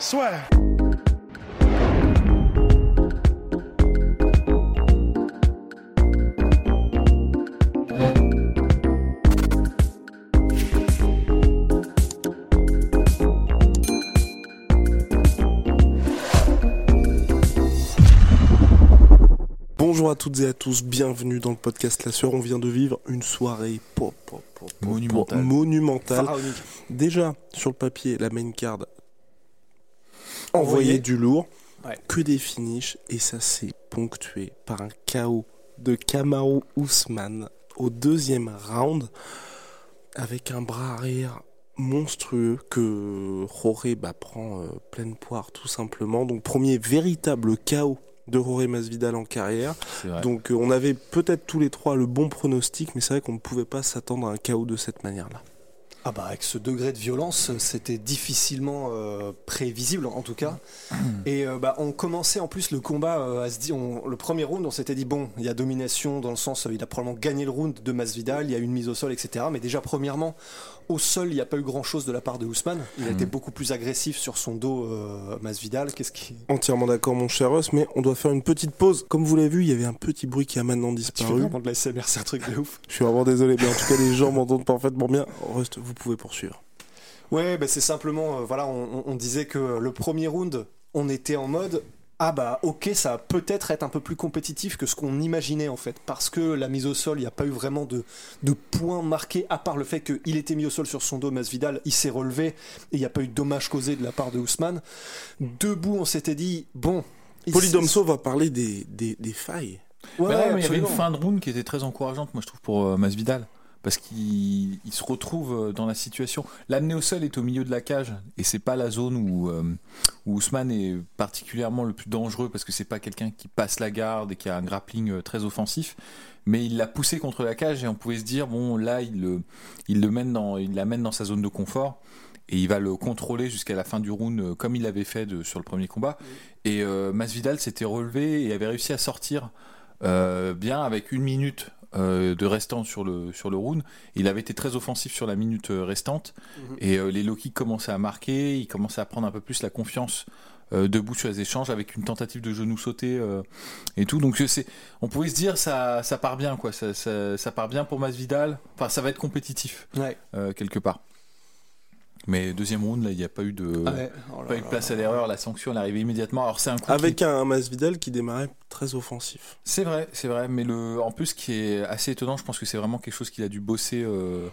Soit. Bonjour à toutes et à tous, bienvenue dans le podcast La Sœur. On vient de vivre une soirée pop, pop, pop, pop, Monumentale. monumentale. Déjà, sur le papier, la main card Envoyé. du lourd, Ouais. que des finishes, et ça s'est ponctué par un chaos de Kamaru Ousmane au deuxième round, avec un bras arrière monstrueux que Roré bah, prend euh, pleine poire tout simplement. Donc premier véritable chaos de Roré Masvidal en carrière. Donc euh, on avait peut-être tous les trois le bon pronostic, mais c'est vrai qu'on ne pouvait pas s'attendre à un chaos de cette manière-là. Ah bah avec ce degré de violence, c'était difficilement euh, prévisible en tout cas. Et euh, bah on commençait en plus le combat euh, à se dire, on- le premier round, on s'était dit bon, il y a domination dans le sens, il a probablement gagné le round de Masvidal, il y a une mise au sol, etc. Mais déjà premièrement, au sol, il n'y a pas eu grand chose de la part de Ousmane. Il a été beaucoup plus agressif sur son dos, Masvidal. Qu'est-ce qui Entièrement d'accord mon cher Russ, mais on doit faire une petite pause. Comme vous l'avez vu, il y avait un petit bruit qui a maintenant Tu fais disparu. vraiment de la SMR, c'est un truc de ouf. Je suis vraiment désolé, mais en tout cas les gens m'entendent parfaitement bien. Rust, vous pouvez poursuivre. Ouais, bah c'est simplement, euh, voilà, on, disait que le premier round, on était en mode, ah bah ok, ça va peut-être être un peu plus compétitif que ce qu'on imaginait en fait, parce que la mise au sol, il n'y a pas eu vraiment de, de points marqués, à part le fait qu'il était mis au sol sur son dos, Masvidal, il s'est relevé, et il n'y a pas eu de dommage causé de la part de Ousmane. Debout, on s'était dit, bon... il- Polydomso va parler des, des, des failles. Ouais, Mais non, mais il y avait une fin de round qui était très encourageante, moi je trouve, pour euh, Masvidal. Parce qu'il il se retrouve euh, dans la situation. L'amener au sol est au milieu de la cage, et c'est pas la zone où, euh, Ousmane est particulièrement le plus dangereux, parce que c'est pas quelqu'un qui passe la garde et qui a un grappling euh, très offensif. Mais il l'a poussé contre la cage, et on pouvait se dire, bon, là, il il le mène dans, il l'amène dans sa zone de confort. Et il va le contrôler jusqu'à la fin du round, comme il l'avait fait sur le premier combat. Et Masvidal s'était relevé et avait réussi à sortir bien avec une minute euh, de restant sur le, sur le round. Il avait été très offensif sur la minute euh, restante Mhm. et euh, les low kicks commençaient à marquer, il commençait à prendre un peu plus la confiance euh, debout sur les échanges avec une tentative de genou sauté et tout. Donc c'est, on pouvait se dire ça, ça part bien quoi, ça, ça, ça part bien pour Masvidal. Enfin ça va être compétitif Ouais. quelque part. Mais deuxième round là il n'y a pas eu de Ouais. Oh là pas eu de là place là. à l'erreur, la sanction elle est arrivée immédiatement. Alors c'est un coup qui- Avec un Masvidal qui démarrait très offensif. c'est vrai, c'est vrai, mais le, en plus, ce qui est assez étonnant, je pense que c'est vraiment quelque chose qu'il a dû bosser euh,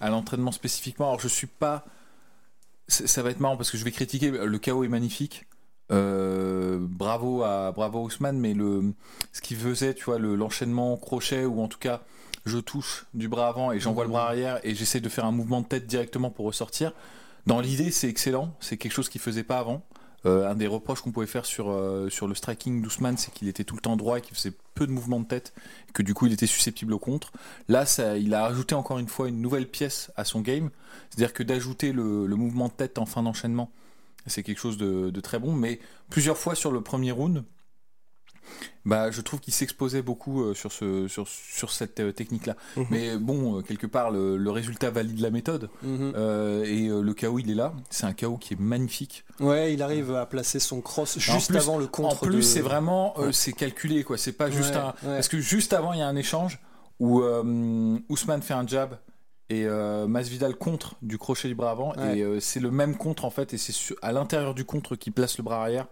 à l'entraînement spécifiquement. Alors, je suis pas. Ça va être marrant parce que je vais critiquer. Le chaos est magnifique. Euh, bravo à bravo Ousmane, mais le ce qui faisait, tu vois, le- l'enchaînement crochet ou en tout cas, je touche du bras avant et j'envoie le bras arrière et j'essaie de faire un mouvement de tête directement pour ressortir. Dans l'idée, c'est excellent. C'est quelque chose qu'il faisait pas avant. Euh, un des reproches qu'on pouvait faire sur, euh, sur le striking d'Ousmane, c'est qu'il était tout le temps droit et qu'il faisait peu de mouvements de tête, que du coup il était susceptible au contre. Là, ça, il a ajouté encore une fois une nouvelle pièce à son game, c'est-à-dire que d'ajouter le, mouvement de tête en fin d'enchaînement, c'est quelque chose de très bon, mais plusieurs fois sur le premier round, bah, je trouve qu'il s'exposait beaucoup euh, sur, ce, sur, sur cette euh, technique-là. Mhm. Mais bon, euh, quelque part, le, le résultat valide la méthode. Mhm. Et le KO, il est là. C'est un KO qui est magnifique. Ouais, il arrive à placer son cross En juste plus- avant le En contre. plus, de- c'est vraiment, c'est calculé, quoi. C'est pas juste Ouais, un. ouais. Parce que juste avant, il y a un échange où Ousmane fait un jab et euh, Masvidal contre du crochet du bras avant. Ouais. Et euh, c'est le même contre, en fait. Et c'est à l'intérieur du contre qu'il place le bras arrière.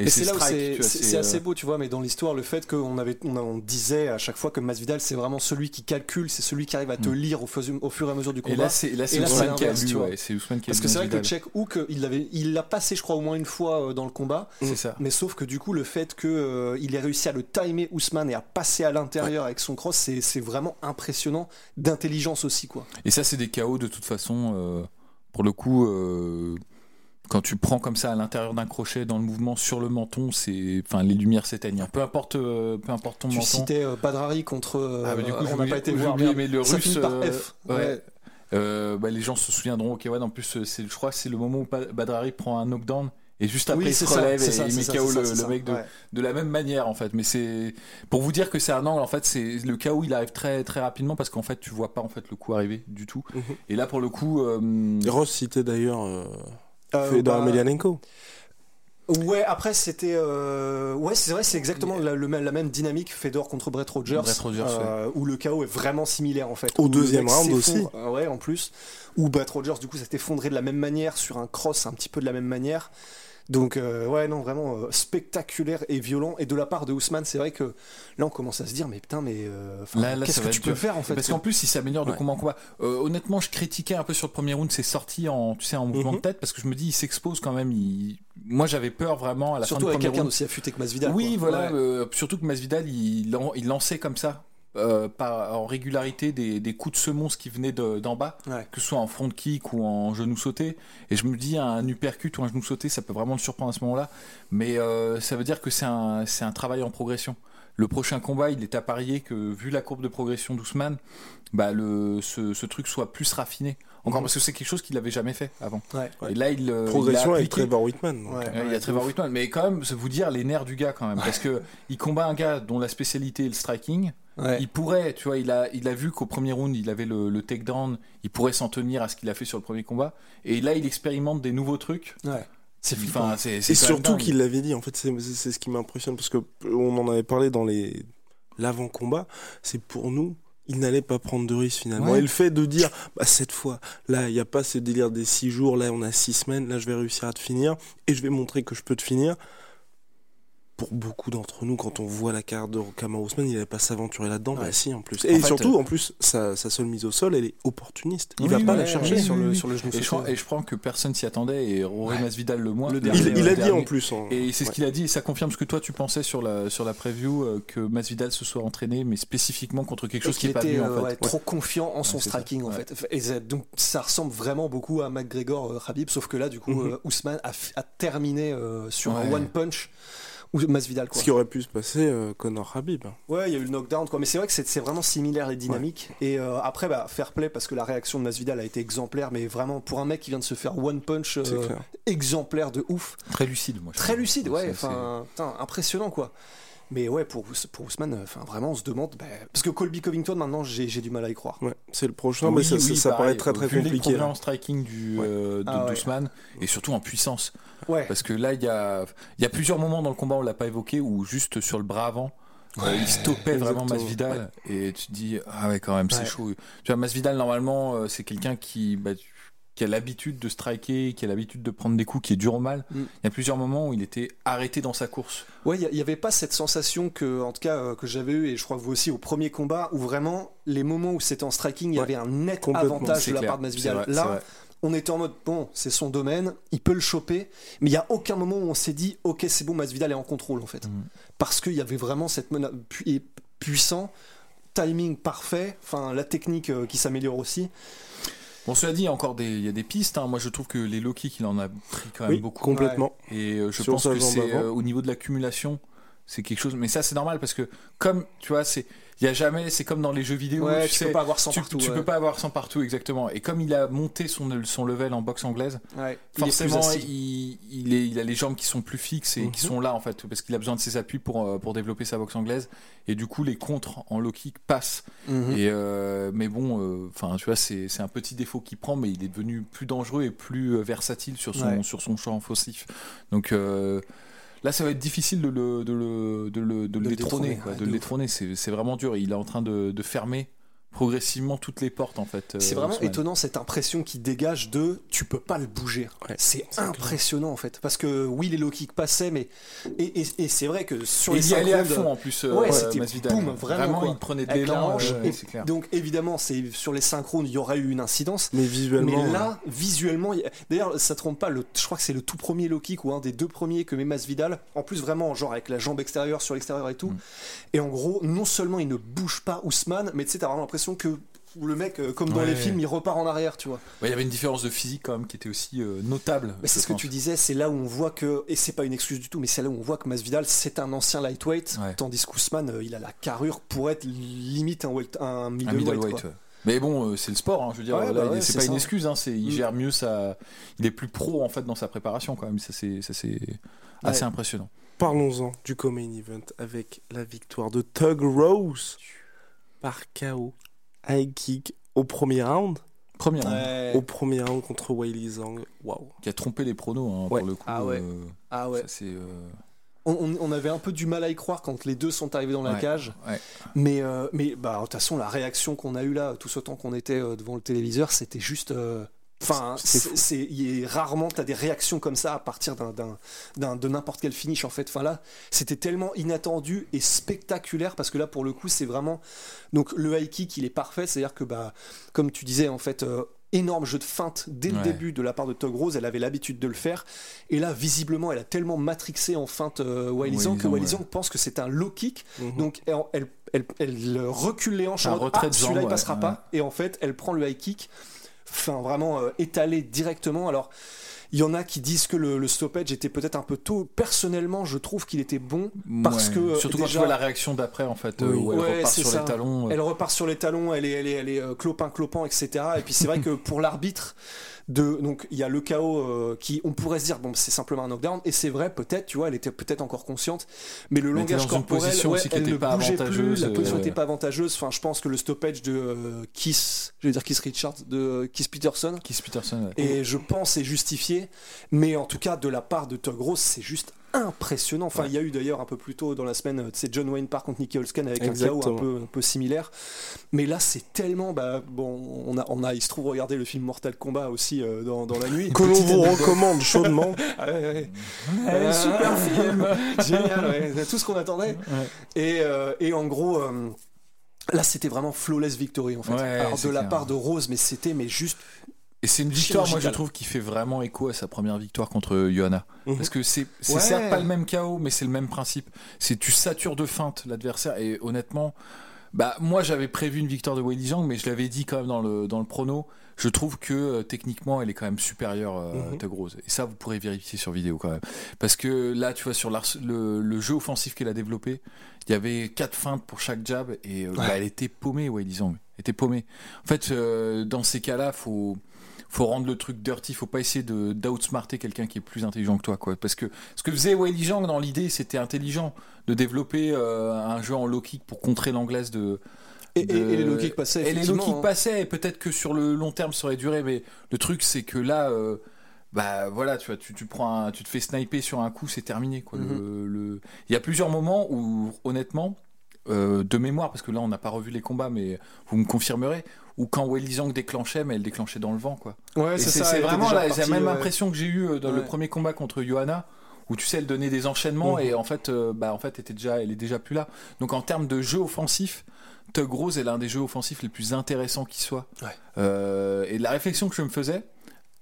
Et, c'est là où c'est c'est assez euh, beau, tu vois, mais dans l'histoire, le fait qu'on avait, on, disait à chaque fois que Masvidal, c'est vraiment celui qui calcule, c'est celui qui arrive à te Mm. lire au, fur- au fur et à mesure du combat. Et là, c'est Ousmane qui a lu, ouais, C'est Ousmane qui a Parce que c'est vrai que. Check Hook, il l'avait, il l'a passé, je crois, au moins une fois euh, dans le combat. C'est ça. Mais sauf que du coup, le fait qu'il il ait réussi à le timer Ousmane et à passer à l'intérieur avec son cross, c'est, c'est vraiment impressionnant d'intelligence aussi, quoi. Et ça, c'est des KO de toute façon euh, pour le coup, euh, quand tu prends comme ça à l'intérieur d'un crochet dans le mouvement sur le menton, c'est, enfin, les lumières s'éteignent. Peu importe, euh, peu importe ton Tu menton. citais euh, Badrari contre. Ah, bah, du coup, on n'a pas été voir. merde. mais le Ça russe, finit par F. ouais. Ouais. Euh, bah, les gens se souviendront. Ok, ouais, en plus, je crois que c'est le moment où Badrari prend un knockdown. Et juste après, Oui, il se ça, relève et ça, il met ça, KO le, mec de, Ouais. de la même manière en fait. Mais c'est pour vous dire que c'est un angle en fait. C'est le KO il arrive très très rapidement parce qu'en fait tu vois pas en fait le coup arriver du tout. Mhm. Et là pour le coup, euh, Ross citait d'ailleurs euh, Euh, bah, Emelianenko. Ouais, après c'était. euh, Ouais, c'est vrai, c'est exactement la, le même- la même dynamique Fedor contre Brett Rogers. Brett Rogers, euh, Où le KO est vraiment similaire en fait. Au deuxième round euh, Ouais, en plus. Où Brett Rogers du coup s'est effondré de la même manière sur un cross un petit peu de la même manière. Donc euh, ouais non vraiment euh, spectaculaire et violent et de la part de Ousmane c'est vrai que là on commence à se dire mais putain mais euh, qu'est-ce que tu peux dur. faire en fait parce qu'en plus il s'améliore de Ouais. combat en combat. Honnêtement, je critiquais un peu sur le premier round, c'est sorti en tu sais en mouvement Mhm. de tête parce que je me dis il s'expose quand même. Il... Moi j'avais peur vraiment à la surtout fin du avec quelqu'un d'aussi affûté que Masvidal Oui, quoi. voilà. Ouais. surtout que Masvidal, il, il lançait comme ça, euh, par, en régularité, des, des coups de semonce qui venaient de- d'en bas, Ouais. que ce soit en front kick ou en genou sauté. Et je me dis, un uppercut ou un genou sauté, ça peut vraiment le surprendre à ce moment-là. Mais euh, ça veut dire que c'est un, c'est un travail en progression. Le prochain combat, il est à parier que, vu la courbe de progression d'Ousmane, bah le, ce, ce truc soit plus raffiné. Encore Mhm. parce que c'est quelque chose qu'il n'avait jamais fait avant. Ouais. Et là, il, euh, il Progression a avec Trevor Whitman. donc. Ouais. Ouais, il y a Trevor Whitman, mais quand même, c'est vous dire les nerfs du gars quand même, parce que il combat un gars dont la spécialité est le striking. Ouais. Il pourrait, tu vois, il a, il a vu qu'au premier round il avait le, le takedown, il pourrait s'en tenir à ce qu'il a fait sur le premier combat, et là il expérimente des nouveaux trucs. Ouais. C'est, enfin, Et surtout qu'il l'avait dit, en fait, c'est ce qui m'impressionne, parce que on en avait parlé dans les l'avant-combat, c'est pour nous, il n'allait pas prendre de risque finalement. Ouais. Et le fait de dire, bah, cette fois, là, il n'y a pas ce délire des six jours, là, on a six semaines, là, je vais réussir à te finir, et je vais montrer que je peux te finir. Pour beaucoup d'entre nous, quand on voit la carte de Kamaru Usman, il n'allait pas s'aventurer là-dedans. Ouais. Bah si, en plus. En Et fait, surtout, euh, en plus, sa, sa seule mise au sol, elle est opportuniste. Il Oui, va oui, pas oui, la chercher. oui, sur oui, le oui. sur le genou Et je, et je crois que personne s'y attendait, et Rory Masvidal le moins. Le dernier, Il, il a dit en plus. hein. Et c'est ce Ouais. qu'il a dit, et ça confirme ce que toi tu pensais sur la, sur la preview, euh, que Masvidal se soit entraîné, mais spécifiquement contre quelque chose qui est qu'il pas était venu en euh, fait. ouais, trop confiant en son Ouais, striking en Ouais. fait. Et donc ça ressemble vraiment beaucoup à McGregor euh, Khabib, sauf que là du coup Mhm. Ousmane a, terminé sur un Ouais. one punch ou Masvidal quoi. Ce qui aurait pu se passer, euh, Conor Habib. Ouais, il y a eu le knockdown quoi, mais c'est vrai que c'est vraiment similaire les dynamiques. Et euh, après bah fair play parce que la réaction de Masvidal a été exemplaire, mais vraiment pour un mec qui vient de se faire one punch euh, exemplaire de ouf, Très lucide, moi. je très lucide, ouais, enfin impressionnant quoi. Mais ouais, pour, pour Ousmane, euh, enfin vraiment, on se demande. bah, parce que Colby Covington, maintenant, j'ai j'ai du mal à y croire. Ouais, c'est le prochain, Oui, mais ça, oui, ça, ça pareil. paraît très très compliqué. là. en striking du, Ouais. euh, de Ah ouais. d'Ousmane, et surtout en puissance. Ouais. Parce que là, il y a, il y a plusieurs moments dans le combat, on l'a pas évoqué, où juste sur le bras avant, euh, il stoppait vraiment. Masvidal, et tu te dis, ah ouais, quand même, c'est Ouais. chaud. Tu vois, Masvidal, normalement, c'est quelqu'un qui, bah, qui a l'habitude de striker, qui a l'habitude de prendre des coups, qui est dur au mal. Mm. Il y a plusieurs moments où il était arrêté dans sa course. Ouais, il n'y avait pas cette sensation que, en tout cas, euh, que j'avais eu, et je crois que vous aussi, au premier combat, où vraiment, les moments où c'était en striking, il y Ouais. avait un net avantage de la clair. part de Masvidal. Là, on était en mode, bon, c'est son domaine, il peut le choper, mais il n'y a aucun moment où on s'est dit, ok, c'est bon, Masvidal est en contrôle, en fait. Mhm. Parce qu'il y avait vraiment cette menace pu- puissant, timing parfait, enfin, la technique euh, qui s'améliore aussi. Bon, cela dit, il y a encore des, il y a des pistes. hein. Moi, je trouve que les low kicks, il en a pris quand même Oui, beaucoup. complètement. Et euh, je Sur pense que c'est euh, au niveau de l'accumulation, c'est quelque chose. Mais ça, c'est normal parce que comme tu vois, c'est il y a jamais. C'est comme dans les jeux vidéo. Ouais, tu, tu sais, peux pas avoir 100 tu, partout. tu ouais. peux pas avoir 100 partout exactement. Et comme il a monté son son level en boxe anglaise, Ouais, forcément, il, il, est, il a les jambes qui sont plus fixes et qui Mhm. sont là en fait parce qu'il a besoin de ses appuis pour euh, pour développer sa boxe anglaise. Et du coup, les contres en low kick passent. Mhm. Et euh, mais bon, euh, enfin, tu vois, c'est un petit défaut qu'il prend, mais il est devenu plus dangereux et plus versatile sur son sur son champ offensif. Donc euh, là, ça va être difficile de le de le de le, de le détrôner, détrôner, quoi, ouais, de le détrôner. C'est c'est vraiment dur. Il est en train de, de fermer progressivement toutes les portes en fait. euh, C'est vraiment Ousmane. étonnant cette impression qui dégage de tu peux pas le bouger. Ouais, c'est impressionnant en fait. Parce que oui, les low kicks passaient, mais. Et, et- et c'est vrai que sur Et les il y allait à synchrones, fond en plus. euh, Ouais, euh, c'était boum, vraiment, quoi. il prenait de l'élan. hanche, euh, et c'est clair. Donc évidemment, c'est sur les synchrones, il y aurait eu une incidence. Mais visuellement. Mais là, visuellement, il y a- d'ailleurs, ça trompe pas. Le, je crois que c'est le tout premier low kick ou un des deux premiers que met Masvidal. En plus, vraiment, genre avec la jambe extérieure sur l'extérieur et tout. Mm. Et en gros, non seulement il ne bouge pas Ousmane, mais tu sais, t'as vraiment l'impression que où le mec, euh, comme dans Ouais. les films, il repart en arrière, tu vois. Ouais, il y avait une différence de physique quand même qui était aussi euh, notable. Mais c'est ce que tu disais, c'est là où on voit que, et c'est pas une excuse du tout, mais c'est là où on voit que Masvidal c'est un ancien lightweight, Ouais. tandis qu'Ousmane euh, il a la carrure pour être limite un, welter- un Un middleweight. middleweight, quoi. ouais. Mais bon, euh, c'est le sport, hein, je veux dire, Ouais, là, bah c'est c'est pas ça. une excuse, hein, c'est, il Mm. gère mieux sa. Il est plus pro en fait dans sa préparation quand même, ça c'est, ça, c'est assez Ouais. impressionnant. Parlons-en du co-main event avec la victoire de Tug Rose par KO. High kick au premier round. Premier, Ouais. Au premier round contre Weili Zhang. Waouh. qui a trompé les pronos hein, Ouais. pour le coup. Ah ouais. euh, Ah ouais. ça, euh, On, on- on avait un peu du mal à y croire quand les deux sont arrivés dans la Ouais. cage. ouais. Mais, euh, mais bah, de toute façon, la réaction qu'on a eue là, tout ce temps qu'on était euh, devant le téléviseur, c'était juste. euh, Enfin, C'est rarement t'as des réactions comme ça à partir d'un, de n'importe quel finish en fait. Enfin là, c'était tellement inattendu et spectaculaire parce que là pour le coup c'est vraiment donc le high kick il est parfait, c'est-à-dire que bah comme tu disais en fait. euh, énorme jeu de feinte dès le Ouais. début de la part de Tog Rose, elle avait l'habitude de le faire et là visiblement elle a tellement matrixé en feinte euh, que ouais. Zhang pense que c'est un low kick Mhm. donc elle, elle, elle- elle recule les hanches Un en mode, retrait ah, celui-là il passera pas et en fait elle prend le high kick enfin vraiment euh, étalé directement alors il y en a qui disent que le, le stoppage était peut-être un peu tôt personnellement je trouve qu'il était bon Parce Ouais. que, euh, Surtout quand tu vois la réaction d'après en fait, euh, où elle Ouais, repart sur ça. les talons. euh, elle repart sur les talons elle est, elle est, elle est euh, clopin clopin etc et puis c'est vrai que pour l'arbitre de donc il y a le chaos euh, qui on pourrait se dire bon c'est simplement un knockdown. Et c'est vrai peut-être tu vois elle était peut-être encore consciente. Mais le Mais langage corporel position ouais, elle ne pas bougeait plus la position euh, n'était pas avantageuse. Enfin je pense que le stoppage de euh, Kiss je vais dire Kiss Richards de Kiss Peterson. Keith Peterson. ouais. et je pense est justifié. Mais en tout cas de la part de Tug Rose c'est juste impressionnant enfin il y a eu d'ailleurs un peu plus tôt dans la semaine euh, c'est John Wayne Park contre Nicky Holsken avec un chaos un peu, un peu similaire mais là c'est tellement bah bon on a on a il se trouve regarder le film Mortal Kombat aussi euh, dans, dans la nuit Que l'on vous recommande chaudement. Ah ouais, ouais. Ouais, Euh, super film. génial tout ce qu'on attendait Ouais. et, euh, et en gros euh, Là, c'était vraiment flawless victory en fait. Ouais, Alors de la clair. part de Rose, mais c'était mais juste Et c'est une victoire, moi je trouve, qui fait vraiment écho à sa première victoire contre Johanna. Mhm. Parce que c'est c'est Ouais. certes pas le même chaos, mais c'est le même principe. C'est tu satures de feinte l'adversaire. Et honnêtement, bah moi j'avais prévu une victoire de Weili Zhang, mais je l'avais dit quand même dans le, dans le prono. Je trouve que euh, techniquement elle est quand même supérieure euh, Mhm. à. Et ça vous pourrez vérifier sur vidéo quand même. Parce que là tu vois sur le, le jeu offensif qu'elle a développé, il y avait quatre feintes pour chaque jab et euh, bah, elle était paumée Weili Zhang. Elle était paumée. En fait euh, dans ces cas-là faut faut rendre le truc dirty, faut pas essayer de d'outsmarter quelqu'un qui est plus intelligent que toi, quoi. Parce que ce que faisait Weili Zhang dans l'idée, c'était intelligent de développer euh, un jeu en low kick pour contrer l'anglaise de. et, et- de- et les low kicks passaient. Et les low kicks hein. passaient, et peut-être que sur le long terme ça aurait duré, mais le truc c'est que là, euh, bah voilà, tu vois, tu, tu prends, un- tu te fais sniper sur un coup, c'est terminé, quoi. Mhm. Le- le- Il y a plusieurs moments où, honnêtement. Euh, de mémoire, parce que là on n'a pas revu les combats, mais vous me confirmerez, où quand Weili Zhang déclenchait, mais elle déclenchait dans le vent, quoi. Ouais, c'est ça. c'est vraiment la, même ouais. impression que j'ai eu euh, dans le premier combat contre Johanna où tu sais elle donnait des enchaînements Mhm. et en fait euh, bah en fait était déjà elle est déjà plus là donc en termes de jeu offensif Tug Rose est l'un des jeux offensifs les plus intéressants qui soit Ouais. Euh, et la réflexion que je me faisais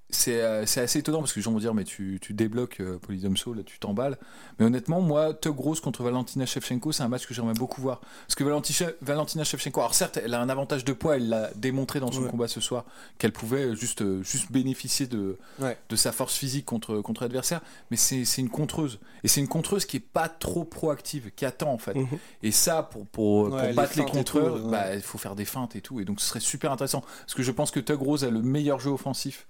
c'est euh, c'est assez étonnant parce que les gens vont dire mais tu, tu débloques euh, Polydomso là tu t'emballes. Mais honnêtement moi Tug Rose contre Valentina Shevchenko c'est un match que j'aimerais beaucoup voir. Parce que Valentina, Valentina Shevchenko alors certes elle a un avantage de poids elle l'a démontré dans son Ouais. combat ce soir qu'elle pouvait juste euh, juste bénéficier de Ouais. de sa force physique contre contre l'adversaire. Mais c'est une contreuse. Et c'est une contreuse qui est pas trop proactive qui attend en fait. Mhm. et ça pour pour, Ouais, pour les battre les, et contreurs bah il faut faire des feintes et tout. Et donc ce serait super intéressant. Parce que je pense que Tug Rose a le meilleur jeu offensif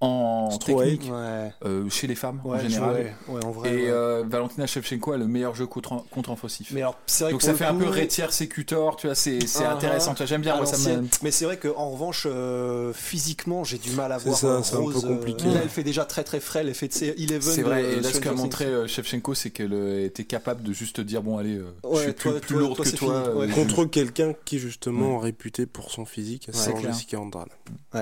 en technique Ouais. euh, chez les femmes en général ouais, ouais, en vrai. et ouais. euh, Valentina Shevchenko a le meilleur jeu contre contre offensif Mais alors, c'est vrai donc que ça fait un peu Retier Secutor tu vois c'est c'est Ah, intéressant tu vois j'aime bien moi ça Mais c'est vrai qu'en revanche, euh, physiquement, j'ai du mal à voir ça, c'est un peu Rose. euh, compliqué. là, elle fait déjà très très frêle. Elle fait de ses 11 c'est vrai de et là ce qu'a montré euh, Shevchenko c'est qu'elle était capable de juste dire bon allez euh, je suis plus, toi- plus toi- lourde toi, que toi Contre quelqu'un qui justement réputé pour son physique, c'est. Jessica Andrade.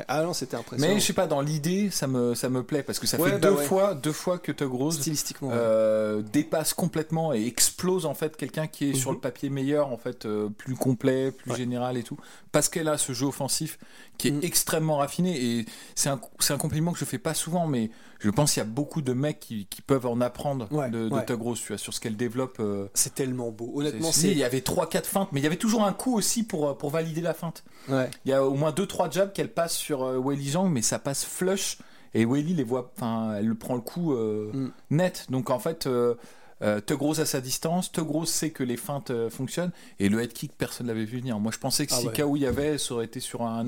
Ah non, c'était impressionnant. Mais je sais pas, dans l'idée, ça me, ça me plaît parce que ça Ouais, fait bah deux ouais. fois, deux fois que Tug Rose Stylistiquement. ouais. euh, dépasse complètement et explose en fait quelqu'un qui est sur Mhm. le papier meilleur, en fait euh, plus complet, plus général et tout, parce qu'elle a ce jeu offensif qui est Mhm. extrêmement raffiné et c'est un, c'est un compliment que je fais pas souvent, mais je pense qu'il y a beaucoup de mecs qui, qui peuvent en apprendre Ouais, de, de ouais. Tu vois, sur ce qu'elle développe. euh, C'est tellement beau. Honnêtement, c'est- il y avait 3-4 feintes, mais il y avait toujours un coup aussi pour, pour valider la feinte. Ouais. Il y a au moins 2-3 jabs qu'elle passe sur euh, Weili Zhang, mais ça passe flush. Et Weili les voit, enfin, elle le prend le coup euh, Mm. net. Donc en fait, euh, Tug Rose à sa distance, Tug Rose sait que les feintes euh, fonctionnent. Et le head kick, personne l'avait vu venir. Moi, je pensais que Ah si ouais. KO il y avait, ça aurait été sur un,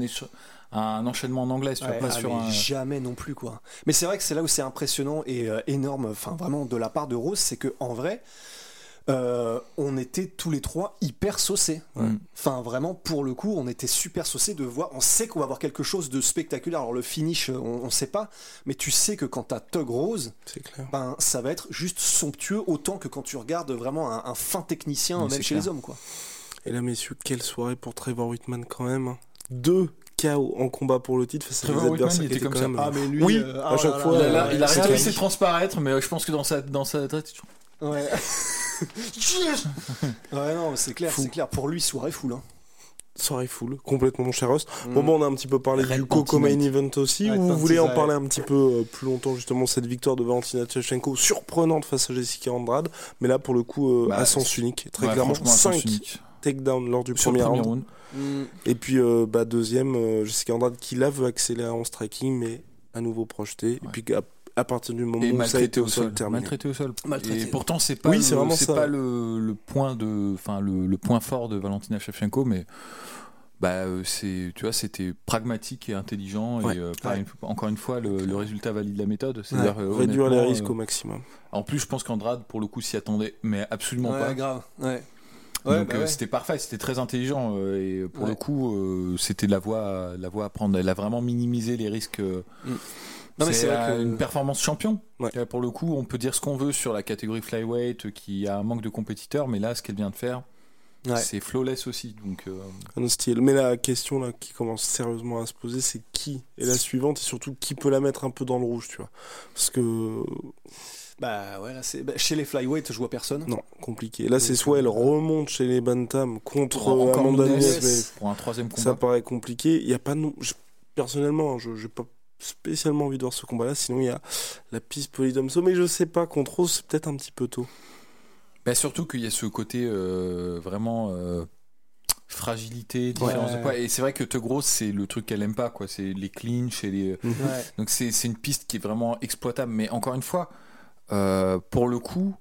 un enchaînement en anglais, Ouais, pas ah, sur un. jamais non plus quoi. Mais c'est vrai que c'est là où c'est impressionnant et euh, énorme, enfin vraiment de la part de Rose, c'est que en vrai, euh, on était tous les trois hyper saucés. Mm. Enfin vraiment pour le coup, on était super saucés de voir. On sait qu'on va avoir quelque chose de spectaculaire. Alors le finish, euh, on, on sait pas, mais tu sais que quand t'as Tug Rose, C'est clair. ben ça va être juste somptueux autant que quand tu regardes vraiment un, un fin technicien, même chez clair. les hommes quoi. Et là, messieurs, quelle soirée pour Trevor Whitman quand même. hein. Deux KO en combat pour le titre face à des Whitman, adversaires il qui étaient comme quand ça. même. mais lui, Oui, euh, à oh chaque là fois, Il là a, là il a- là, il a c'est réussi à transparaître, mais je pense que dans sa, dans sa tête, Ouais. ouais, non, mais c'est clair, c'est clair. Pour lui, soirée full. Hein. Soirée full, complètement mon cher Rust. Mm. Bon, bon, on a un petit peu parlé Red du Coco Main Event aussi. Red ou vous voulez en parler un petit peu euh, plus longtemps, justement, cette victoire de Valentina Tchevchenko, surprenante face à Jessica Andrade. Mais là, pour le coup, euh, Bah, à sens unique. Très ouais, clairement, franchement, à sens 5 unique. takedowns lors du premier premier round. round. Et puis, euh, bah, deuxième, euh, Jessica Andrade qui là veut accélérer en striking, mais à nouveau projeté. Et puis, à, partir du moment et où ça a été maltraité au sol, terminé. Maltraité au sol. Maltraité. Et pourtant, c'est pas, Oui, le, c'est vraiment ça. pas le, le point de, enfin le, le point fort de Valentina Shevchenko, mais bah euh, c'est, tu vois, c'était pragmatique et intelligent. Ouais. Et euh, encore une fois, le, le résultat valide la méthode. Ouais, C'est-à-dire euh, réduire les risques euh, au maximum. En plus, je pense qu'Andrade, pour le coup, s'y attendait, mais absolument Ouais, pas. grave. Ouais. Ouais, Donc bah euh, ouais. c'était parfait, c'était très intelligent euh, et pour Ouais. le coup euh, c'était la voie, la voie à prendre. Elle a vraiment minimisé les risques. euh, Mm. Non, mais c'est vrai euh, que- une performance champion. Ouais. Euh, Pour le coup, on peut dire ce qu'on veut sur la catégorie flyweight, euh, qui a un manque de compétiteurs, mais là, ce qu'elle vient de faire, Ouais. c'est flawless aussi. Donc, euh, Un style. Mais la question là qui commence sérieusement à se poser, c'est qui est la suivante et surtout qui peut la mettre un peu dans le rouge, tu vois? Parce que Bah ouais, là, c'est... bah, chez les flyweight, je vois personne. non, compliqué. Là, c'est soit elle remonte chez les bantam contre Amanda Nunes, mais pour un troisième combat. ça paraît compliqué. Il y a pas non, je- personnellement, hein, je j'ai pas spécialement envie de voir ce combat-là. Sinon, il y a la piste Polydomso, mais je sais pas contre Rose, c'est peut-être un petit peu tôt. Bah, surtout qu'il y a ce côté euh, vraiment euh, fragilité, différence Ouais. de poids. Et c'est vrai que Te Grosse, c'est le truc qu'elle aime pas, quoi. C'est les clinches et les. Ouais. Donc c'est c'est une piste qui est vraiment exploitable. Mais encore une fois, euh, pour le coup,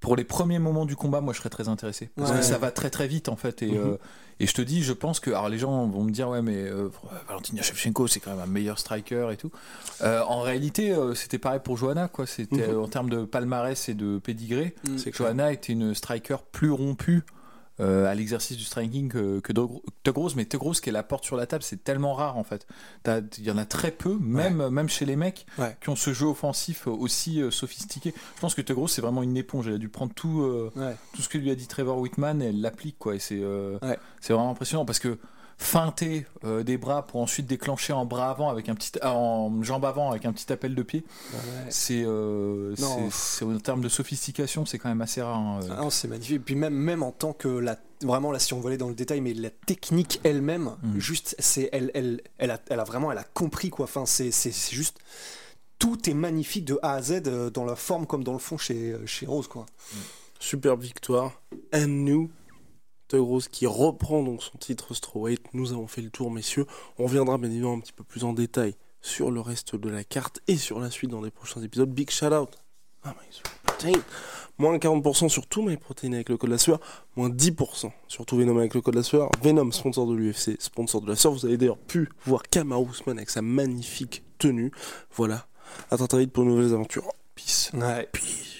pour les premiers moments du combat, moi je serais très intéressé. Parce Ouais. que ça va très très vite en fait. Et, Mhm. euh, et je te dis, je pense que. Alors les gens vont me dire, ouais, mais euh, Valentina Shevchenko, c'est quand même un meilleur striker et tout. Euh, en réalité, euh, c'était pareil pour Johanna, quoi. C'était Mhm. en termes de palmarès et de pédigré. Mm. C'est clair. Johanna était une striker plus rompue à l'exercice du striking que, que Tug Rose, mais Tug Rose, qu'elle apporte sur la table, c'est tellement rare en fait. Il y en a très peu, même, même chez les mecs, Ouais. qui ont ce jeu offensif aussi euh, sophistiqué. Je pense que Tug Rose, c'est vraiment une éponge. Elle a dû prendre tout, euh, Ouais. tout ce que lui a dit Trevor Whitman et elle l'applique, quoi. Et c'est euh, c'est vraiment impressionnant parce que feinter euh, des bras pour ensuite déclencher en bras avant avec un petit ah, en jambe avant avec un petit appel de pied Ouais. c'est euh, c'est- en termes de sophistication c'est quand même assez rare hein, euh. Ah non, c'est magnifique. Et puis même, même en tant que la, vraiment là, si on veut aller dans le détail, mais la technique elle-même, Mm. juste, c'est, elle, elle, elle a, elle a vraiment, elle a compris quoi. Enfin, c'est, c'est, c'est juste, tout est magnifique de A à Z euh, dans la forme comme dans le fond chez, euh, chez Rose quoi. Superbe victoire. And new. Tug Rose qui reprend donc son titre strawweight. Nous avons fait le tour, messieurs. On reviendra bien évidemment un petit peu plus en détail sur le reste de la carte et sur la suite dans les prochains épisodes. Big shout out MySweetProtein. Moins 40% sur tout MyProtein avec le code de la sueur. Moins 10% sur tout Venom avec le code de la sueur. Venom, sponsor de l'UFC, sponsor de la sueur. Vous avez d'ailleurs pu voir Usman avec sa magnifique tenue. Voilà. À très vite pour de nouvelles aventures. Peace. Ouais. Peace.